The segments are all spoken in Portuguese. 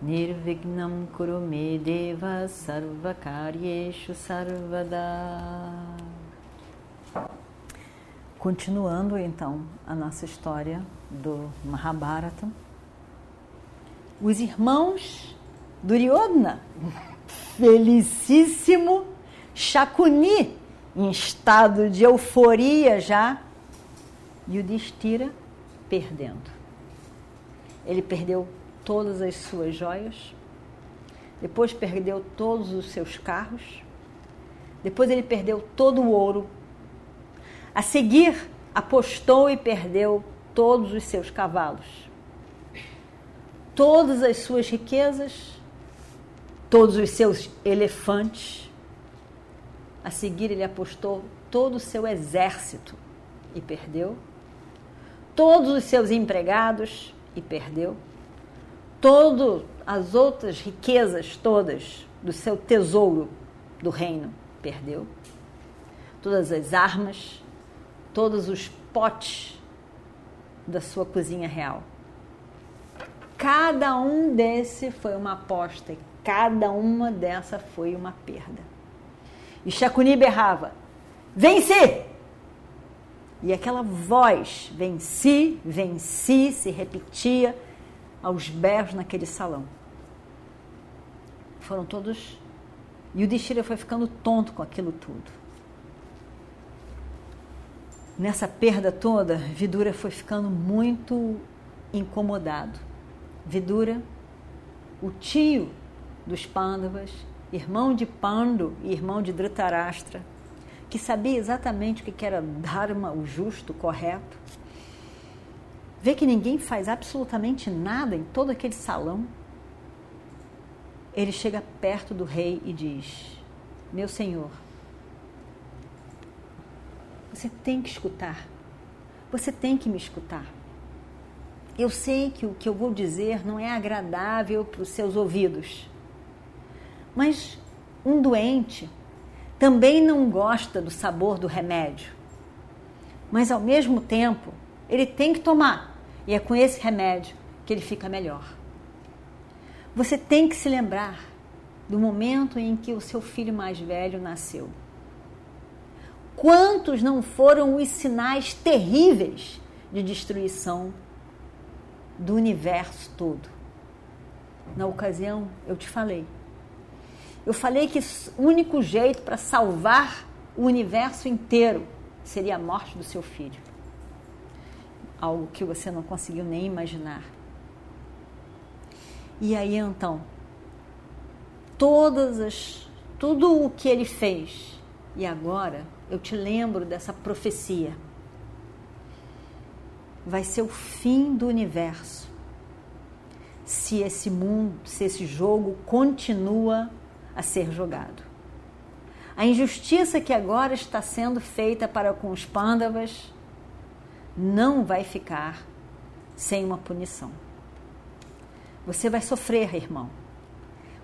Nirvignam Kurume Deva Sarvakaryeshu Sarvada Continuando então a nossa história do Mahabharata, os irmãos Duryodhana, felicíssimo Shakuni, em estado de euforia já, e o Destira perdendo. Ele perdeu todas as suas joias, depois perdeu todos os seus carros, depois ele perdeu todo o ouro a seguir, apostou e perdeu todos os seus cavalos, todas as suas riquezas, todos os seus elefantes. A seguir, ele apostou todo o seu exército e perdeu, todos os seus empregados e perdeu, todas as outras riquezas todas do seu tesouro do reino perdeu, todas as armas, todos os potes da sua cozinha real. Cada um desse foi uma aposta e cada uma dessa foi uma perda. E Chacuni berrava: Venci! E aquela voz, venci, venci, se repetia aos berros naquele salão. Foram todos. E o Destira foi ficando tonto com aquilo tudo nessa perda toda, Vidura foi ficando muito incomodado. Vidura, o tio dos Pandavas, irmão de Pando e irmão de Dhritarashtra, que sabia exatamente o que era Dharma, o justo, o correto, vê que ninguém faz absolutamente nada em todo aquele salão. Ele chega perto do rei e diz: Meu senhor, você tem que escutar. Você tem que me escutar. Eu sei que o que eu vou dizer não é agradável para os seus ouvidos. Mas um doente também não gosta do sabor do remédio. Mas ao mesmo tempo, ele tem que tomar. E é com esse remédio que ele fica melhor. Você tem que se lembrar do momento em que o seu filho mais velho nasceu. Quantos não foram os sinais terríveis de destruição do universo todo? Na ocasião, eu te falei. Eu falei que o único jeito para salvar o universo inteiro seria a morte do seu filho. Algo que você não conseguiu nem imaginar. E aí então, todas as tudo o que ele fez e agora eu te lembro dessa profecia. Vai ser o fim do universo. Se esse mundo, se esse jogo continua a ser jogado. A injustiça que agora está sendo feita para com os pândavas não vai ficar sem uma punição. Você vai sofrer, irmão.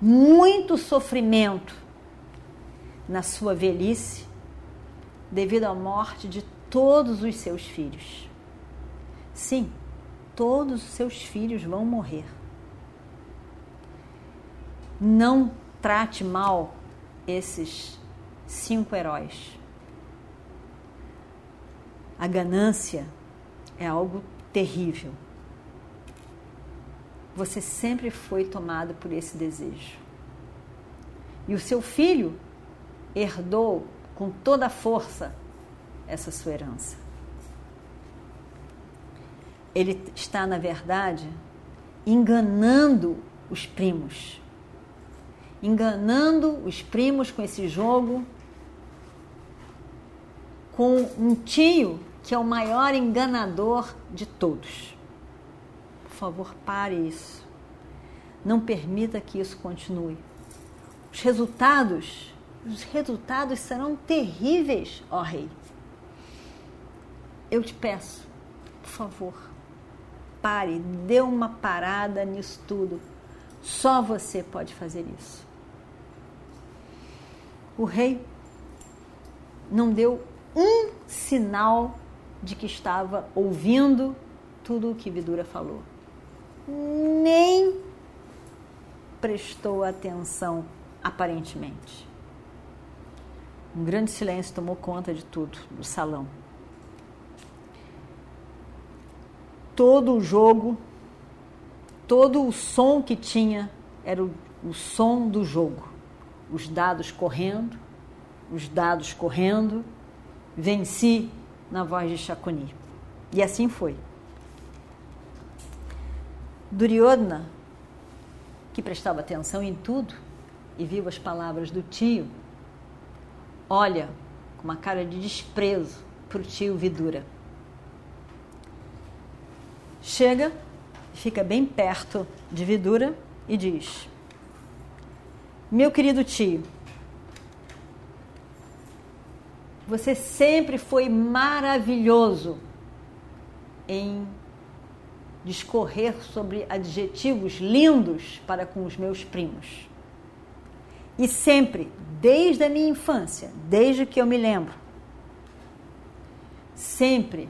Muito sofrimento na sua velhice devido à morte de todos os seus filhos. Sim, todos os seus filhos vão morrer. Não trate mal esses cinco heróis. A ganância é algo terrível. Você sempre foi tomado por esse desejo. E o seu filho herdou com toda a força essa sua herança. Ele está, na verdade, enganando os primos. Enganando os primos com esse jogo, com um tio que é o maior enganador de todos. Por favor, pare isso. Não permita que isso continue. Os resultados, os resultados serão terríveis, ó rei. Eu te peço, por favor, pare, dê uma parada nisso tudo. Só você pode fazer isso. O rei não deu um sinal de que estava ouvindo tudo o que Vidura falou. Nem prestou atenção, aparentemente. Um grande silêncio tomou conta de tudo, do salão. Todo o jogo, todo o som que tinha era o, o som do jogo. Os dados correndo, os dados correndo, venci na voz de Chaconi. E assim foi. Duryodhana, que prestava atenção em tudo e viu as palavras do tio, olha com uma cara de desprezo para o tio Vidura. Chega, fica bem perto de Vidura e diz: Meu querido tio, você sempre foi maravilhoso em discorrer sobre adjetivos lindos para com os meus primos. E sempre, desde a minha infância, desde que eu me lembro, sempre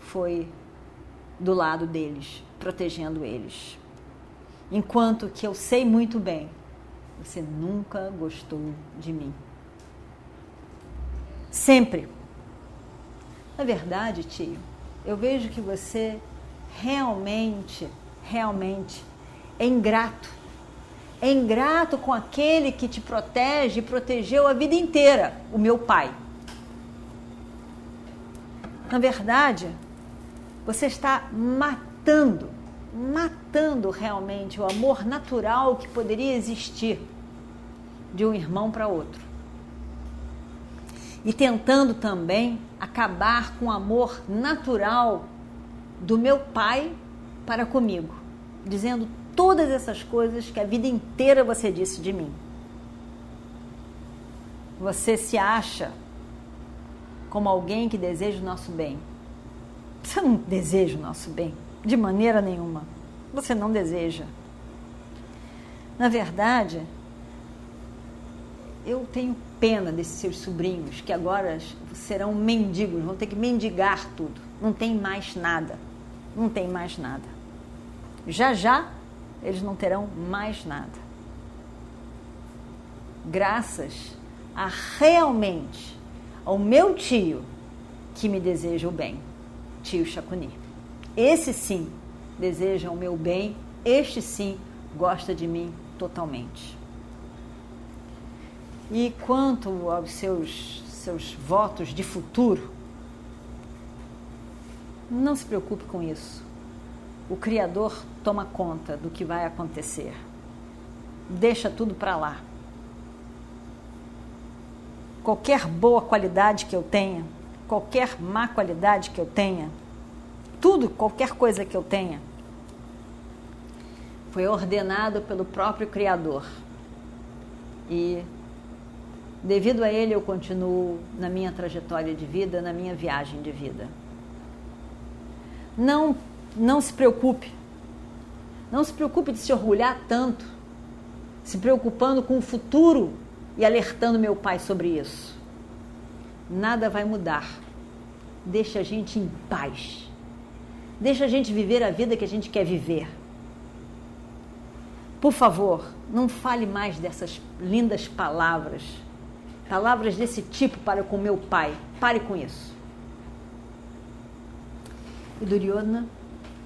foi do lado deles, protegendo eles. Enquanto que eu sei muito bem, você nunca gostou de mim. Sempre. Na verdade, tio, eu vejo que você realmente, realmente é ingrato. É ingrato com aquele que te protege e protegeu a vida inteira, o meu pai. Na verdade, você está matando, matando realmente o amor natural que poderia existir de um irmão para outro. E tentando também acabar com o amor natural do meu pai para comigo, dizendo todas essas coisas que a vida inteira você disse de mim. Você se acha como alguém que deseja o nosso bem. Você não deseja o nosso bem, de maneira nenhuma. Você não deseja. Na verdade, eu tenho pena desses seus sobrinhos que agora serão mendigos, vão ter que mendigar tudo. Não tem mais nada não tem mais nada. Já já eles não terão mais nada. Graças a realmente ao meu tio que me deseja o bem, tio Chacuni. Esse sim deseja o meu bem, este sim gosta de mim totalmente. E quanto aos seus, seus votos de futuro, não se preocupe com isso. O Criador toma conta do que vai acontecer. Deixa tudo para lá. Qualquer boa qualidade que eu tenha, qualquer má qualidade que eu tenha, tudo, qualquer coisa que eu tenha, foi ordenado pelo próprio Criador. E devido a ele eu continuo na minha trajetória de vida, na minha viagem de vida. Não, não se preocupe. Não se preocupe de se orgulhar tanto, se preocupando com o futuro e alertando meu pai sobre isso. Nada vai mudar. Deixa a gente em paz. Deixa a gente viver a vida que a gente quer viver. Por favor, não fale mais dessas lindas palavras. Palavras desse tipo para com meu pai. Pare com isso. E Duryodhana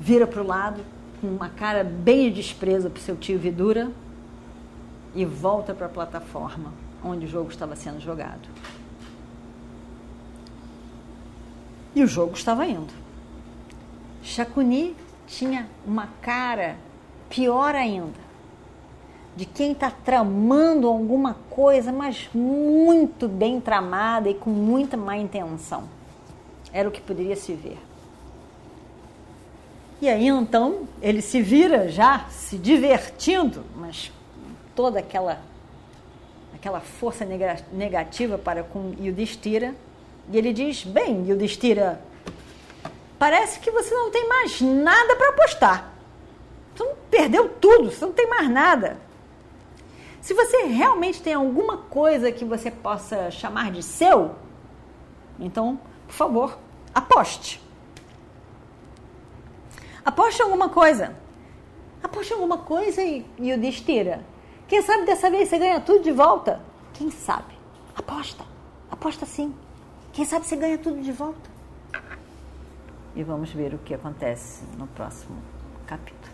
vira para o lado com uma cara bem de desprezo para o seu tio Vidura e volta para a plataforma onde o jogo estava sendo jogado. E o jogo estava indo. Shakuni tinha uma cara pior ainda, de quem está tramando alguma coisa, mas muito bem tramada e com muita má intenção. Era o que poderia se ver. E aí então ele se vira já se divertindo, mas toda aquela aquela força negativa para com Yudhishthira. E ele diz: Bem, Yudhishthira, parece que você não tem mais nada para apostar. Você perdeu tudo, você não tem mais nada. Se você realmente tem alguma coisa que você possa chamar de seu, então, por favor, aposte. Aposte alguma coisa. Aposte alguma coisa e, e o destira. Quem sabe dessa vez você ganha tudo de volta? Quem sabe? Aposta. Aposta sim. Quem sabe você ganha tudo de volta? E vamos ver o que acontece no próximo capítulo.